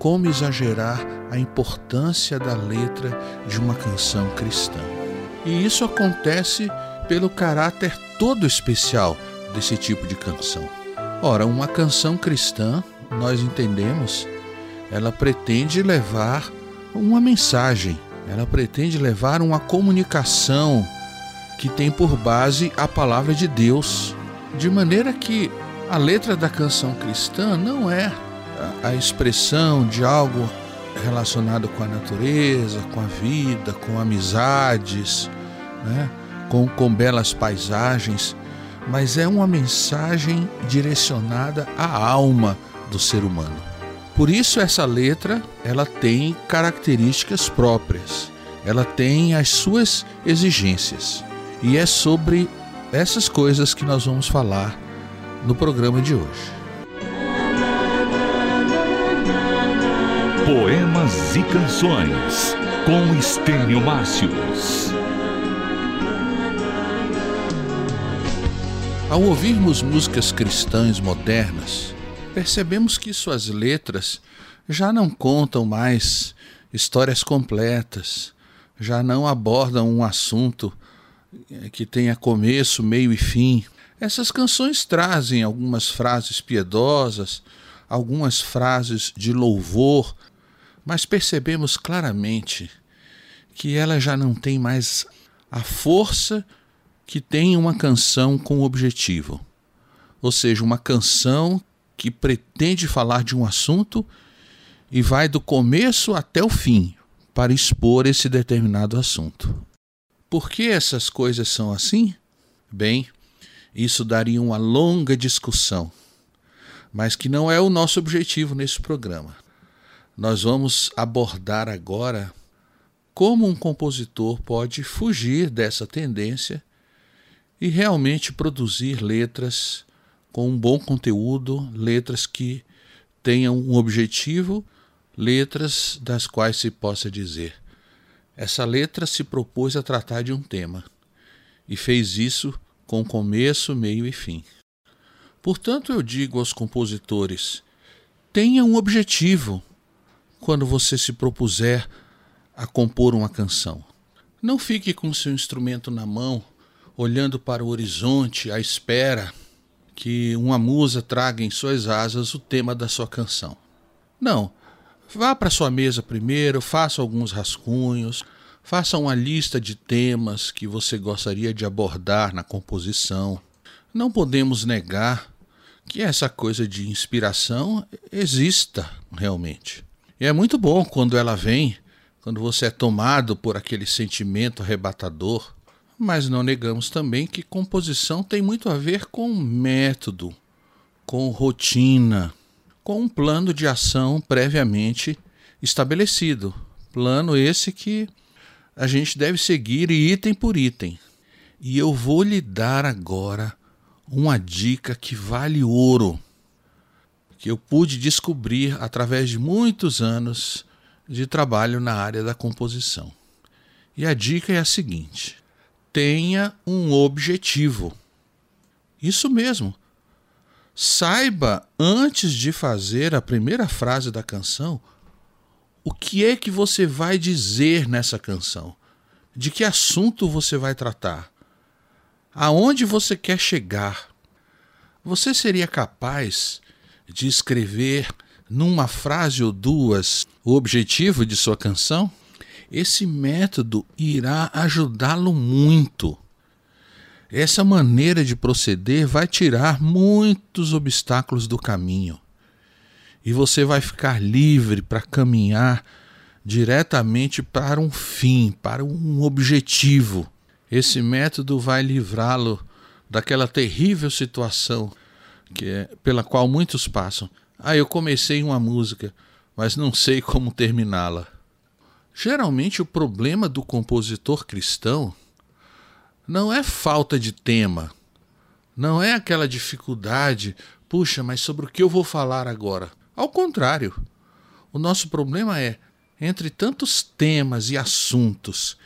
Como exagerar a importância da letra de uma canção cristã. E isso acontece pelo caráter todo especial desse tipo de canção. Ora, uma canção cristã, nós entendemos, ela pretende levar uma mensagem, ela pretende levar uma comunicação que tem por base a palavra de Deus, de maneira que a letra da canção cristã não é a expressão de algo relacionado com a natureza, com a vida, com amizades, né? com, com belas paisagens, mas é uma mensagem direcionada à alma do ser humano. Por isso essa letra, ela tem características próprias. Ela tem as suas exigências. E é sobre essas coisas que nós vamos falar no programa de hoje. Poemas e Canções com Estênio Márcios. Ao ouvirmos músicas cristãs modernas, percebemos que suas letras já não contam mais histórias completas, já não abordam um assunto que tenha começo, meio e fim. Essas canções trazem algumas frases piedosas, algumas frases de louvor, mas percebemos claramente que ela já não tem mais a força que tem uma canção com objetivo. Ou seja, uma canção que pretende falar de um assunto e vai do começo até o fim para expor esse determinado assunto. Por que essas coisas são assim? Bem, isso daria uma longa discussão, mas que não é o nosso objetivo nesse programa. Nós vamos abordar agora como um compositor pode fugir dessa tendência e realmente produzir letras com um bom conteúdo, letras que tenham um objetivo, letras das quais se possa dizer: essa letra se propôs a tratar de um tema e fez isso com começo, meio e fim. Portanto, eu digo aos compositores: tenha um objetivo quando você se propuser a compor uma canção. Não fique com seu instrumento na mão olhando para o horizonte à espera que uma musa traga em suas asas o tema da sua canção. Não. Vá para sua mesa primeiro, faça alguns rascunhos, faça uma lista de temas que você gostaria de abordar na composição. Não podemos negar que essa coisa de inspiração exista realmente. E é muito bom quando ela vem, quando você é tomado por aquele sentimento arrebatador mas não negamos também que composição tem muito a ver com método, com rotina, com um plano de ação previamente estabelecido. Plano esse que a gente deve seguir item por item. E eu vou lhe dar agora uma dica que vale ouro, que eu pude descobrir através de muitos anos de trabalho na área da composição. E a dica é a seguinte: tenha um objetivo. Isso mesmo. Saiba, antes de fazer a primeira frase da canção, o que é que você vai dizer nessa canção? De que assunto você vai tratar? Aonde você quer chegar? Você seria capaz de escrever numa frase ou duas o objetivo de sua canção? esse método irá ajudá-lo muito. Essa maneira de proceder vai tirar muitos obstáculos do caminho e você vai ficar livre para caminhar diretamente para um fim, para um objetivo. Esse método vai livrá-lo daquela terrível situação que é pela qual muitos passam. Ah, eu comecei uma música, mas não sei como terminá-la. Geralmente o problema do compositor cristão não é falta de tema, não é aquela dificuldade, puxa, mas sobre o que eu vou falar agora? Ao contrário, o nosso problema é, entre tantos temas e assuntos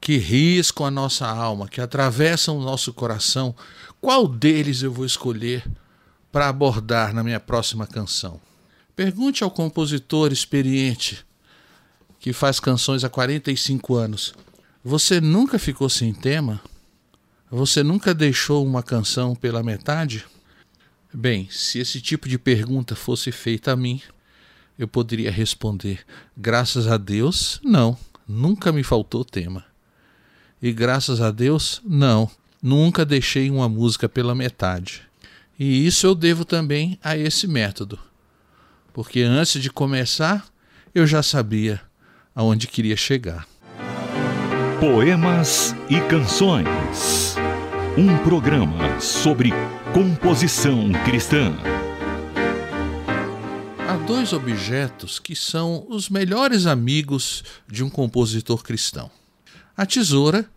que riscam a nossa alma, que atravessam o nosso coração, qual deles eu vou escolher para abordar na minha próxima canção? Pergunte ao compositor experiente que faz canções há 45 anos: Você nunca ficou sem tema? Você nunca deixou uma canção pela metade? Bem, se esse tipo de pergunta fosse feita a mim, eu poderia responder: graças a Deus, não, nunca me faltou tema. E graças a Deus, não, nunca deixei uma música pela metade. E isso eu devo também a esse método, porque antes de começar, eu já sabia aonde queria chegar. Poemas e Canções. Um programa sobre composição cristã. Há dois objetos que são os melhores amigos de um compositor cristão: a tesoura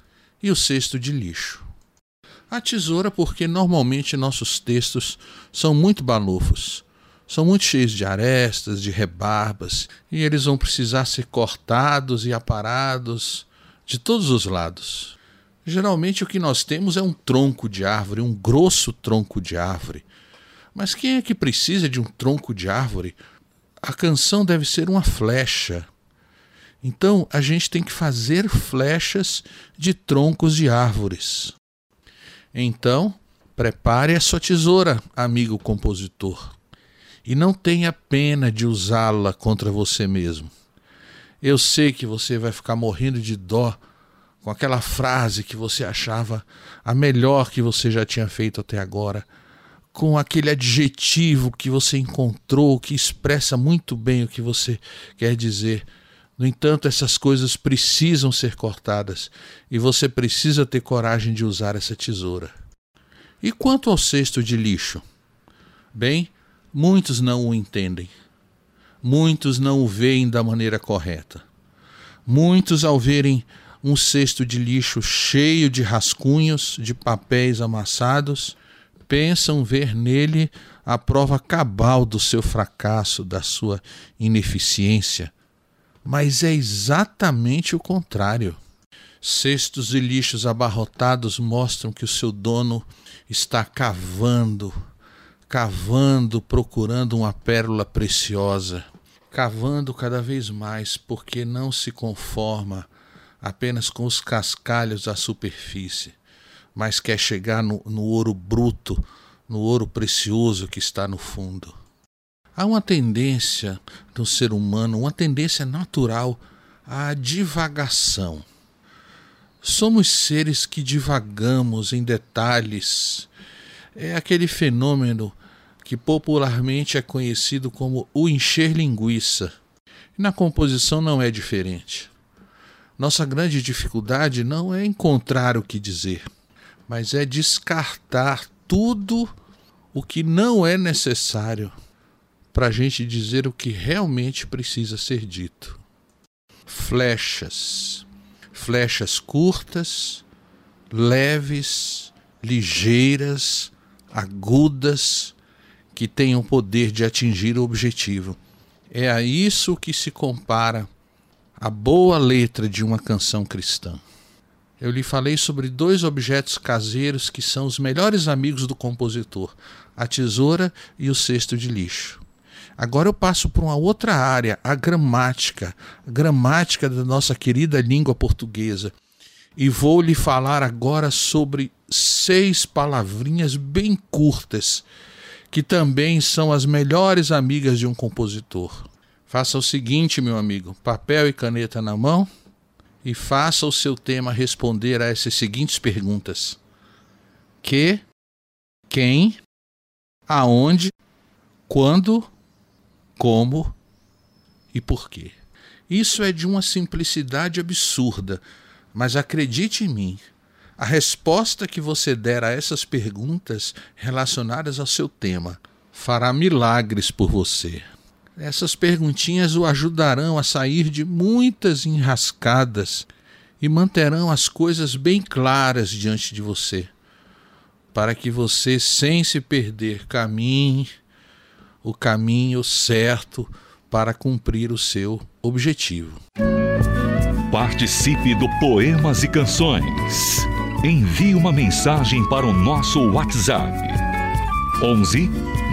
e o cesto de lixo. A tesoura, porque normalmente nossos textos são muito balofos, são muito cheios de arestas, de rebarbas, e eles vão precisar ser cortados e aparados de todos os lados. Geralmente o que nós temos é um tronco de árvore, um grosso tronco de árvore. Mas quem é que precisa de um tronco de árvore? A canção deve ser uma flecha. Então a gente tem que fazer flechas de troncos de árvores. Então, prepare a sua tesoura, amigo compositor, e não tenha pena de usá-la contra você mesmo. Eu sei que você vai ficar morrendo de dó com aquela frase que você achava a melhor que você já tinha feito até agora, com aquele adjetivo que você encontrou que expressa muito bem o que você quer dizer. No entanto, essas coisas precisam ser cortadas e você precisa ter coragem de usar essa tesoura. E quanto ao cesto de lixo? Bem, muitos não o entendem muitos não o veem da maneira correta. Muitos, ao verem um cesto de lixo cheio de rascunhos, de papéis amassados, pensam ver nele a prova cabal do seu fracasso, da sua ineficiência. Mas é exatamente o contrário. Cestos de lixos abarrotados mostram que o seu dono está cavando, cavando, procurando uma pérola preciosa cavando cada vez mais, porque não se conforma apenas com os cascalhos da superfície, mas quer chegar no, no ouro bruto, no ouro precioso que está no fundo. Há uma tendência no ser humano, uma tendência natural à divagação. Somos seres que divagamos em detalhes. É aquele fenômeno que popularmente é conhecido como o encher linguiça. E na composição não é diferente. Nossa grande dificuldade não é encontrar o que dizer, mas é descartar tudo o que não é necessário para a gente dizer o que realmente precisa ser dito. Flechas. Flechas curtas, leves, ligeiras, agudas, que tenham o poder de atingir o objetivo. É a isso que se compara a boa letra de uma canção cristã. Eu lhe falei sobre dois objetos caseiros que são os melhores amigos do compositor: a tesoura e o cesto de lixo. Agora eu passo para uma outra área, a gramática, a gramática da nossa querida língua portuguesa. E vou lhe falar agora sobre seis palavrinhas bem curtas que também são as melhores amigas de um compositor. Faça o seguinte, meu amigo: papel e caneta na mão e faça o seu tema responder a essas seguintes perguntas: que, quem, aonde, quando, como e por quê. Isso é de uma simplicidade absurda, mas acredite em mim, A resposta que você der a essas perguntas relacionadas ao seu tema fará milagres por você. Essas perguntinhas o ajudarão a sair de muitas enrascadas e manterão as coisas bem claras diante de você, para que você, sem se perder, caminhe o caminho certo para cumprir o seu objetivo. Participe do Poemas e Canções. Envie uma mensagem para o nosso WhatsApp. 11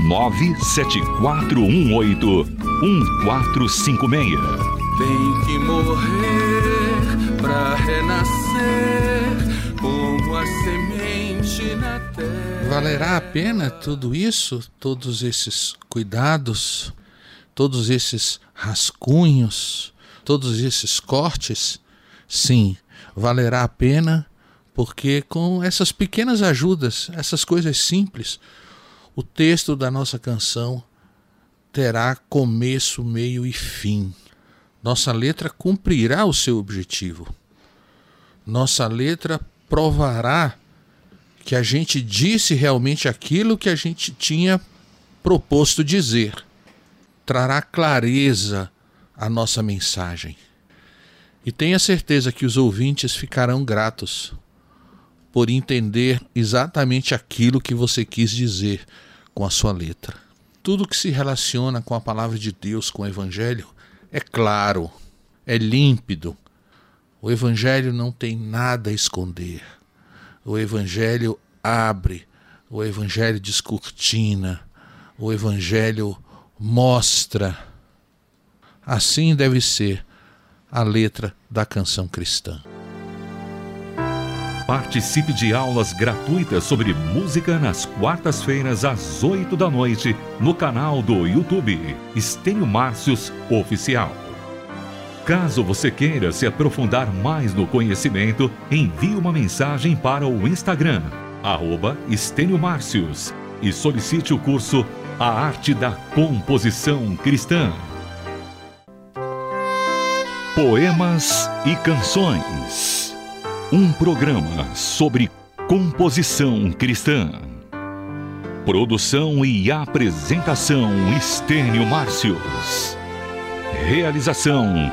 97418 1456. Tem que morrer para renascer como a semente. Valerá a pena tudo isso, todos esses cuidados, todos esses rascunhos, todos esses cortes? Sim, valerá a pena porque com essas pequenas ajudas, essas coisas simples, o texto da nossa canção terá começo, meio e fim. Nossa letra cumprirá o seu objetivo. Nossa letra provará que a gente disse realmente aquilo que a gente tinha proposto dizer. Trará clareza à nossa mensagem. E tenha certeza que os ouvintes ficarão gratos por entender exatamente aquilo que você quis dizer com a sua letra. Tudo que se relaciona com a palavra de Deus, com o Evangelho, é claro, é límpido. O Evangelho não tem nada a esconder. O Evangelho abre, o Evangelho descortina, o Evangelho mostra. Assim deve ser a letra da canção cristã. Participe de aulas gratuitas sobre música nas quartas-feiras às 8 da noite no canal do YouTube Estênio Márcios Oficial. Caso você queira se aprofundar mais no conhecimento, envie uma mensagem para o Instagram, arroba Márcios, e solicite o curso A Arte da Composição Cristã. Poemas e Canções um programa sobre composição cristã. Produção e apresentação Estênio Márcios. Realização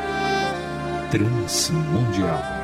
Transmundial.